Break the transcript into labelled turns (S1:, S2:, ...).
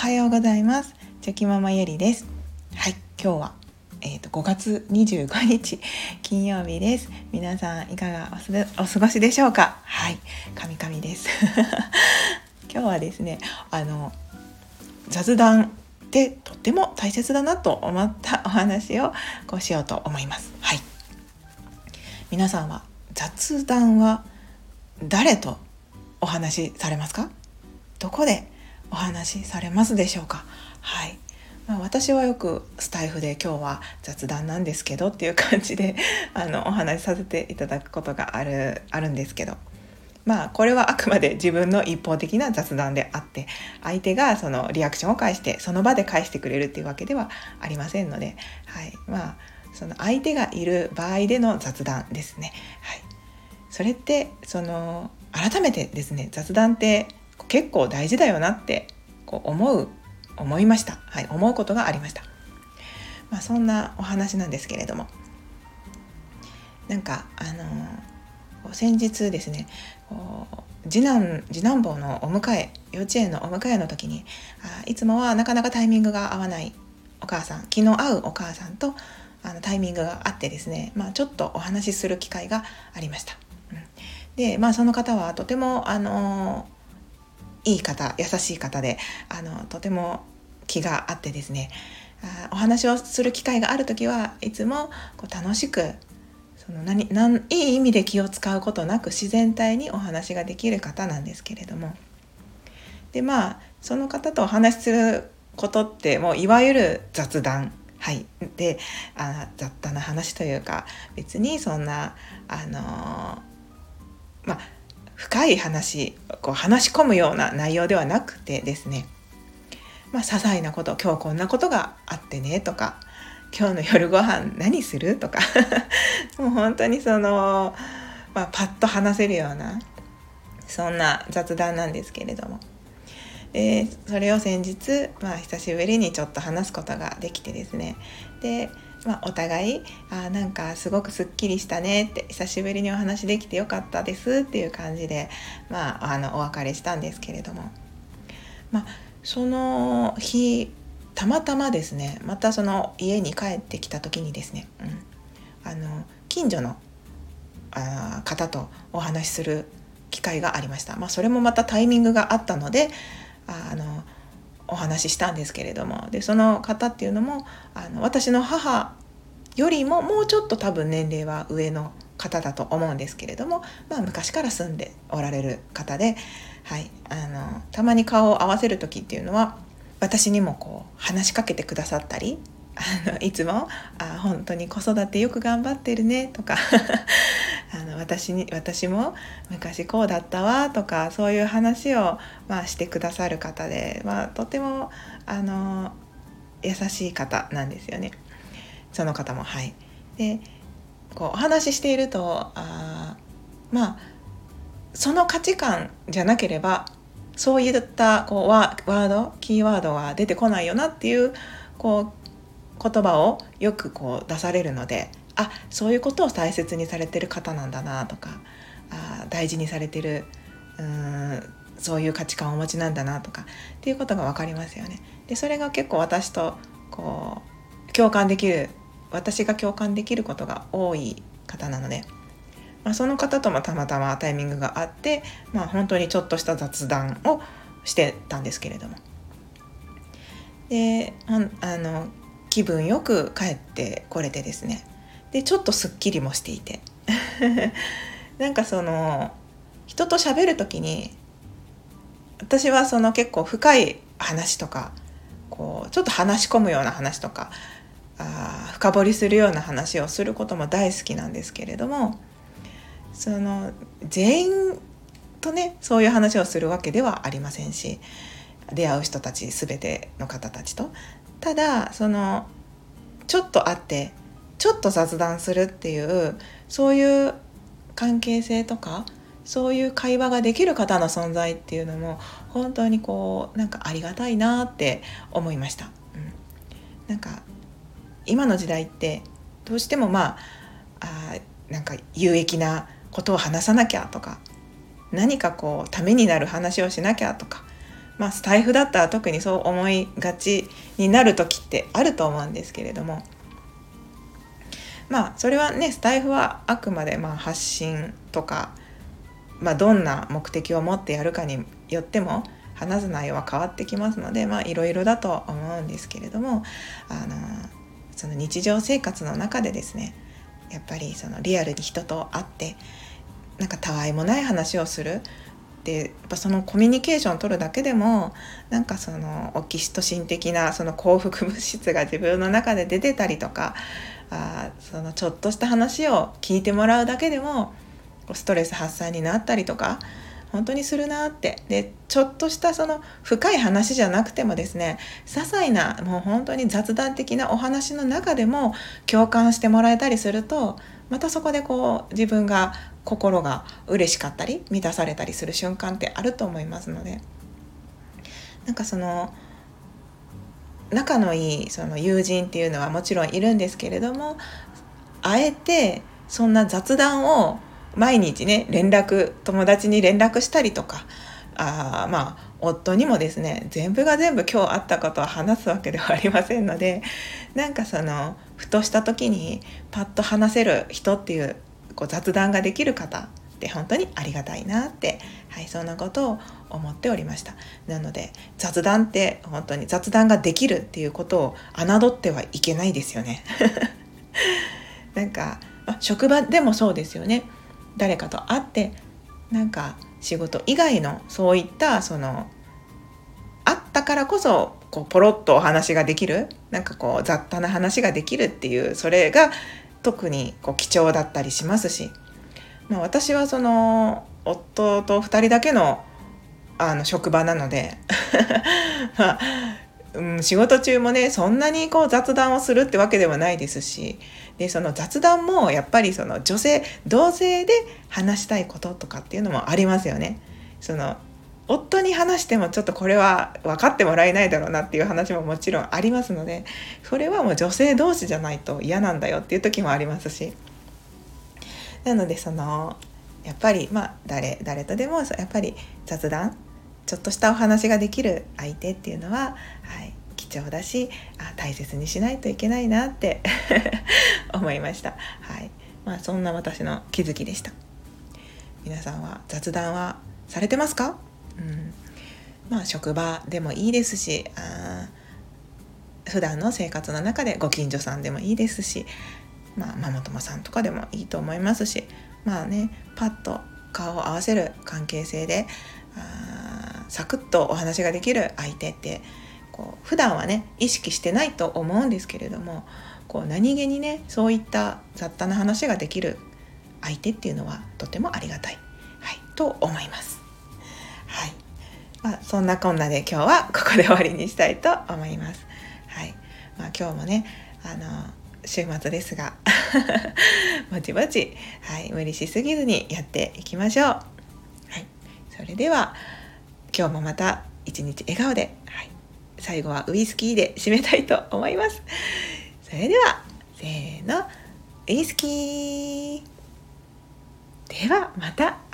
S1: はようございます。チョキママゆりです。はい今日はえーと、5月25日金曜日です。皆さんいかがお過ごしでしょうか？はい神々です。今日はですねあの雑談ってとっても大切だなと思ったお話をこうしようと思います。はい。皆さんは雑談は誰とお話しされますか？どこでお話しされますでしょうか？はい、まあ、私はよくスタイフで今日は雑談なんですけどっていう感じで あのお話しさせていただくことがあるあるんですけど。まあこれはあくまで自分の一方的な雑談であって相手がそのリアクションを返してその場で返してくれるっていうわけではありませんので、はい、まあその相手がいる場合での雑談ですね。はい、それってその改めてですね雑談って結構大事だよなってこう思う思いました、はい、思うことがありました、まあ、そんなお話なんですけれども。なんかあのー、先日ですね次男次男坊のお迎え幼稚園のお迎えの時にあいつもはなかなかタイミングが合わないお母さん気の合うお母さんとあのタイミングがあってですね、まあ、ちょっとお話しする機会がありました。うん、で、まあ、その方はとてもあのーいい方優しい方であのとても気があってですねお話をする機会がある時はいつもこう楽しくその何何いい意味で気を使うことなく自然体にお話ができる方なんですけれども。でまあその方とお話しすることってもういわゆる雑談。はい、であ雑多な話というか別にそんなあのまあ深い話こう話し込むような内容ではなくてですねまあ些細なこと今日こんなことがあってねとか今日の夜ご飯何するとか もう本当にその、まあ、パッと話せるようなそんな雑談なんですけれども。でそれを先日、まあ、久しぶりにちょっと話すことができてですねでまあ、お互いあなんかすごくすっきりしたねって久しぶりにお話できてよかったですっていう感じで、まあ、あのお別れしたんですけれども、まあ、その日たまたまですねまたその家に帰ってきた時にですね、うん、あの近所のあ方とお話しする機会がありました、まあ、それもまたタイミングがあったのであのお話ししたんですけれども。でその方っていうのもあの私の母よりももうちょっと多分年齢は上の方だと思うんですけれども、まあ、昔から住んでおられる方で、はい、あのたまに顔を合わせる時っていうのは私にもこう話しかけてくださったりあ のいつも「あ本当に子育てよく頑張ってるね」とか あの私に私も昔こうだったわとかそういう話を、まあ、してくださる方で、まあ、とてもあの優しい方なんですよねその方もはい。でこうお話ししているとあまあその価値観じゃなければそういったこうワードキーワードは出てこないよなっていうこう言葉をよくこう出されるのであそういうことを大切にされてる方なんだなとかあ大事にされてるうんそういう価値観をお持ちなんだなとかっていうことが分かりますよね。でそれが結構私とこう共感できる私が共感できることが多い方なので、まあ、その方ともたまたまタイミングがあって、まあ、本当にちょっとした雑談をしてたんですけれどもであの気分よく帰ってこれてですね。でちょっとすっきりもしていて。なんかその人と喋る時に私はその結構深い話とかこうちょっと話し込むような話とかあ深掘りするような話をすることも大好きなんですけれどもその全員とねそういう話をするわけではありませんし出会う人たち全ての方たちと。ただそのちょっと会ってちょっと雑談するっていうそういう関係性とかそういう会話ができる方の存在っていうのも本当にこうなんかありがたいなって思いました。うん、なんか今の時代ってどうしてもまああなんか有益なことを話さなきゃとか何かこうためになる話をしなきゃとか、まあ、スタイフだったら特にそう思いがちになる時ってあると思うんですけれども。まあそれはねスタイフはあくまでまあ発信とか、まあ、どんな目的を持ってやるかによっても話す内容は変わってきますのでまあいろいろだと思うんですけれどもあのその日常生活の中でですねやっぱりそのリアルに人と会ってなんかたわいもない話をするでやっぱそのコミュニケーションを取るだけでもなんかそのオキシトシン的なその幸福物質が自分の中で出てたりとかあそのちょっとした話を聞いてもらうだけでもストレス発散になったりとか本当にするなって。でちょっとしたその深い話じゃなくてもですね些細なもう本当に雑談的なお話の中でも共感してもらえたりするとまたそこでこう自分が心が嬉しかったり満たされたりする瞬間ってあると思いますので。なんかその仲のいいその友人っていうのはもちろんいるんですけれどもあえてそんな雑談を毎日ね連絡友達に連絡したりとかあまあ夫にもですね全部が全部今日あったことを話すわけではありませんのでなんかそのふとした時にパッと話せる人っていうこう雑談ができる方って本当にありがたいなって、はい、そんなことを思っておりました。なので雑談って本当に雑談ができるっていうことを侮ってはいけないですよね。なんか、職場でもそうですよね。誰かと会ってなんか仕事以外のそういったそのあったからこそこうポロッとお話ができるなんかこう雑多な話ができるっていうそれが特にこう貴重だったりしますし、まあ、私はその夫と2人だけのあの職場なので。まあ、うん、仕事中もねそんなにこう雑談をするってわけではないですし。でその雑談もやっぱりその女性同性で話したいこととかっていうのもありますよね。その夫に話してもちょっとこれは分かってもらえないだろうなっていう話ももちろんありますのでそれはもう女性同士じゃないと嫌なんだよっていう時もありますしなのでそのやっぱりまあ誰誰とでもやっぱり雑談ちょっとしたお話ができる相手っていうのは、はい、貴重だしあ大切にしないといけないなって 思いました。はいまあ、そんな私の気づきでした。皆さんは雑談はされてますか？うん、まあ職場でもいいですしあ普段の生活の中でご近所さんでもいいですし、まあ、ママ友さんとかでもいいと思いますしまあねパッと顔を合わせる関係性であサクッとお話ができる相手ってこう普段はね意識してないと思うんですけれどもこう何気にねそういった雑多な話ができる相手っていうのはとてもありがたい、はい、と思います。まあ、そんなこんなで今日はここで終わりにしたいと思います。はいまあ、今日もねあの週末ですが ぼちぼち、はい、無理しすぎずにやっていきましょう。はい、それでは今日もまた一日笑顔で、はい、最後はウイスキーで締めたいと思います。それではせーのウイスキーではまた。